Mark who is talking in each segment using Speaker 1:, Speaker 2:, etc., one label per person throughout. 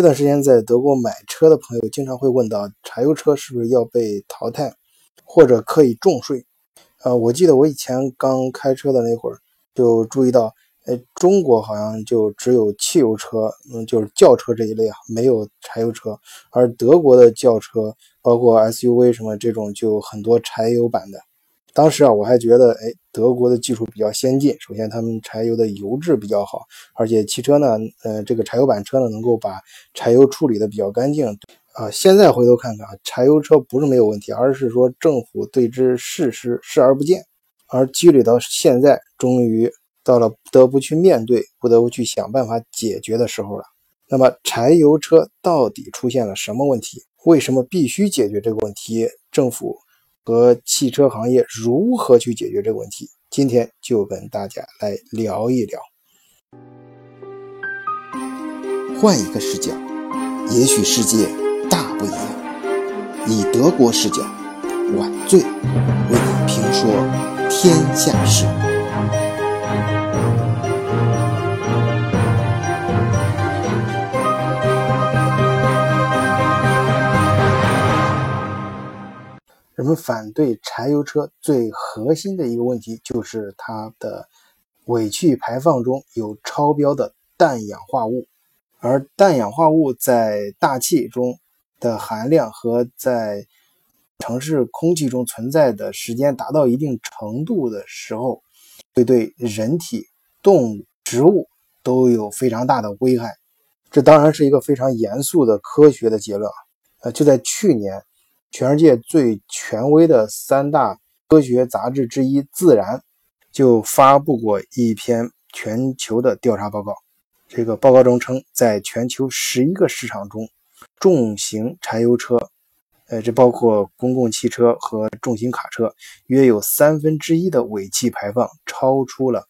Speaker 1: 这段时间在德国买车的朋友经常会问到，柴油车是不是要被淘汰，或者可以重税？呃，我记得我以前刚开车的那会儿，就注意到，哎，中国好像就只有汽油车，嗯，就是轿车这一类啊，没有柴油车，而德国的轿车，包括 SUV 什么这种，就很多柴油版的。当时啊，我还觉得，哎，德国的技术比较先进。首先，他们柴油的油质比较好，而且汽车呢，呃，这个柴油版车呢，能够把柴油处理的比较干净。啊，现在回头看看啊，柴油车不是没有问题，而是说政府对之视视视而不见，而积累到现在，终于到了不得不去面对、不得不去想办法解决的时候了。那么，柴油车到底出现了什么问题？为什么必须解决这个问题？政府？和汽车行业如何去解决这个问题？今天就跟大家来聊一聊。
Speaker 2: 换一个视角，也许世界大不一样。以德国视角，晚醉为你评说天下事。
Speaker 1: 们反对柴油车最核心的一个问题，就是它的尾气排放中有超标的氮氧化物，而氮氧化物在大气中的含量和在城市空气中存在的时间达到一定程度的时候，会对人体、动物、植物都有非常大的危害。这当然是一个非常严肃的科学的结论啊！呃，就在去年。全世界最权威的三大科学杂志之一《自然》就发布过一篇全球的调查报告。这个报告中称，在全球十一个市场中，重型柴油车，呃，这包括公共汽车和重型卡车，约有三分之一的尾气排放超出了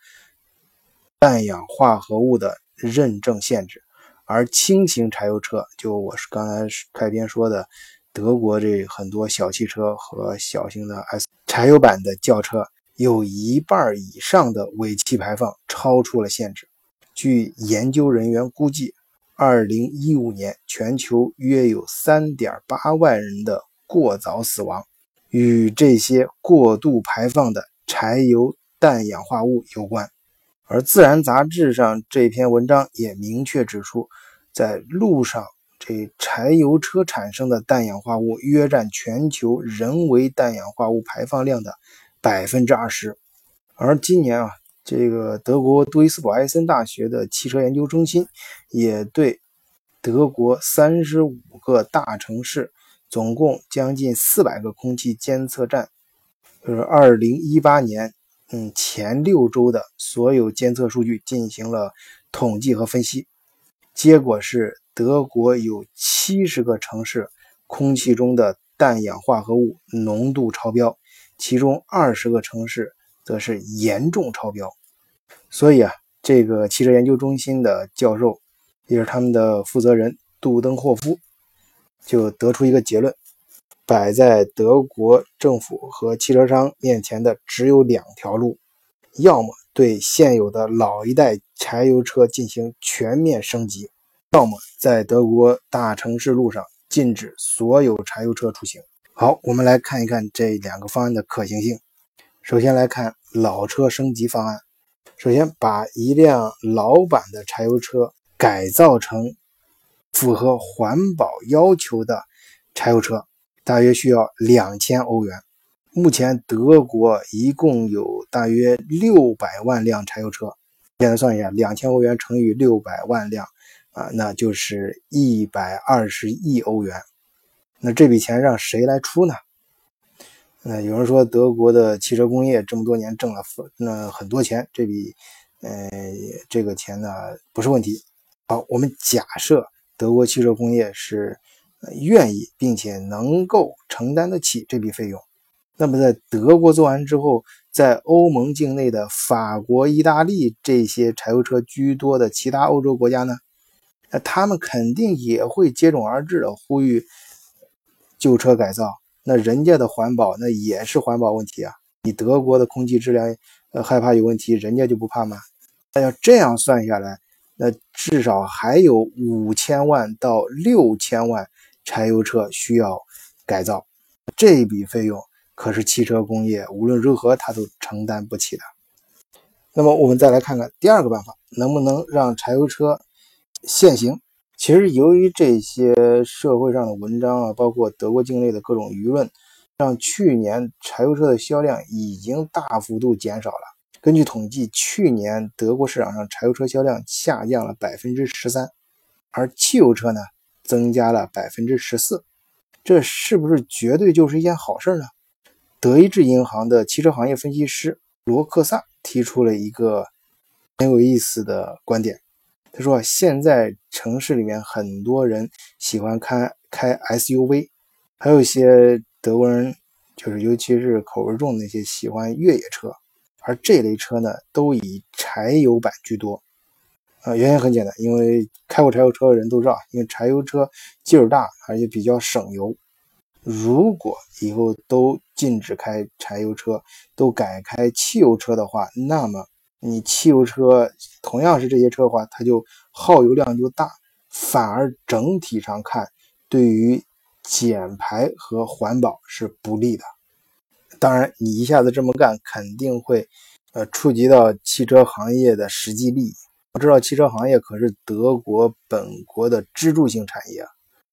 Speaker 1: 氮氧化合物的认证限制，而轻型柴油车，就我是刚才开篇说的。德国这很多小汽车和小型的 S 柴油版的轿车，有一半以上的尾气排放超出了限制。据研究人员估计，2015年全球约有3.8万人的过早死亡，与这些过度排放的柴油氮氧化物有关。而《自然》杂志上这篇文章也明确指出，在路上。这柴油车产生的氮氧化物约占全球人为氮氧化物排放量的百分之二十，而今年啊，这个德国杜伊斯堡埃森大学的汽车研究中心也对德国三十五个大城市，总共将近四百个空气监测站，就是二零一八年嗯前六周的所有监测数据进行了统计和分析，结果是。德国有七十个城市空气中的氮氧化合物浓度超标，其中二十个城市则是严重超标。所以啊，这个汽车研究中心的教授，也是他们的负责人杜登霍夫，就得出一个结论：摆在德国政府和汽车商面前的只有两条路，要么对现有的老一代柴油车进行全面升级。要么在德国大城市路上禁止所有柴油车出行。好，我们来看一看这两个方案的可行性。首先来看老车升级方案。首先把一辆老版的柴油车改造成符合环保要求的柴油车，大约需要两千欧元。目前德国一共有大约六百万辆柴油车，现在算一下，两千欧元乘以六百万辆。啊，那就是一百二十亿欧元。那这笔钱让谁来出呢？那有人说德国的汽车工业这么多年挣了那很多钱，这笔呃这个钱呢不是问题。好，我们假设德国汽车工业是愿意并且能够承担得起这笔费用。那么在德国做完之后，在欧盟境内的法国、意大利这些柴油车居多的其他欧洲国家呢？那他们肯定也会接踵而至的呼吁旧车改造。那人家的环保那也是环保问题啊！你德国的空气质量呃害怕有问题，人家就不怕吗？那要这样算下来，那至少还有五千万到六千万柴油车需要改造，这笔费用可是汽车工业无论如何它都承担不起的。那么我们再来看看第二个办法，能不能让柴油车限行？其实由于这些社会上的文章啊，包括德国境内的各种舆论，让去年柴油车的销量已经大幅度减少了。根据统计，去年德国市场上柴油车销量下降了百分之十三，而汽油车呢增加了百分之十四。这是不是绝对就是一件好事呢？德意志银行的汽车行业分析师罗克萨。提出了一个很有意思的观点，他说：“现在城市里面很多人喜欢开开 SUV，还有一些德国人，就是尤其是口味重的那些喜欢越野车，而这类车呢，都以柴油版居多。啊，原因很简单，因为开过柴油车的人都知道，因为柴油车劲儿大，而且比较省油。”如果以后都禁止开柴油车，都改开汽油车的话，那么你汽油车同样是这些车的话，它就耗油量就大，反而整体上看对于减排和环保是不利的。当然，你一下子这么干，肯定会呃触及到汽车行业的实际利益。我知道汽车行业可是德国本国的支柱性产业。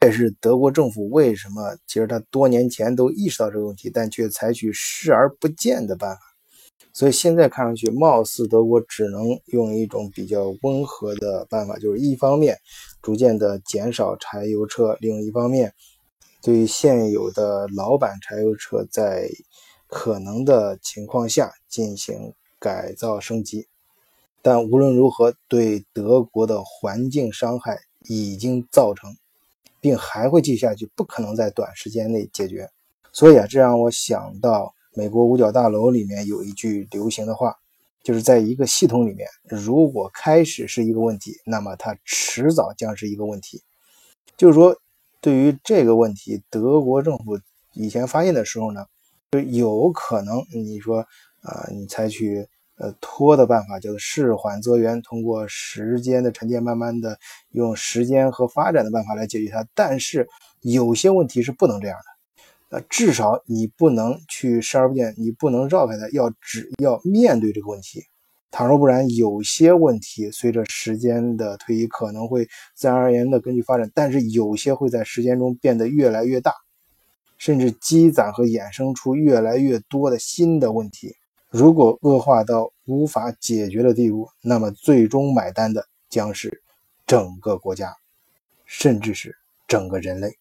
Speaker 1: 这也是德国政府为什么，其实他多年前都意识到这个问题，但却采取视而不见的办法。所以现在看上去，貌似德国只能用一种比较温和的办法，就是一方面逐渐的减少柴油车，另一方面对现有的老版柴油车在可能的情况下进行改造升级。但无论如何，对德国的环境伤害已经造成。并还会继续下去，不可能在短时间内解决。所以啊，这让我想到美国五角大楼里面有一句流行的话，就是在一个系统里面，如果开始是一个问题，那么它迟早将是一个问题。就是说，对于这个问题，德国政府以前发现的时候呢，就有可能你说啊，你采取。呃，拖的办法叫做事缓则圆，通过时间的沉淀，慢慢的用时间和发展的办法来解决它。但是有些问题是不能这样的，呃，至少你不能去视而不见，你不能绕开它，要只要面对这个问题。倘若不然，有些问题随着时间的推移可能会自然而然的根据发展，但是有些会在时间中变得越来越大，甚至积攒和衍生出越来越多的新的问题。如果恶化到无法解决的地步，那么最终买单的将是整个国家，甚至是整个人类。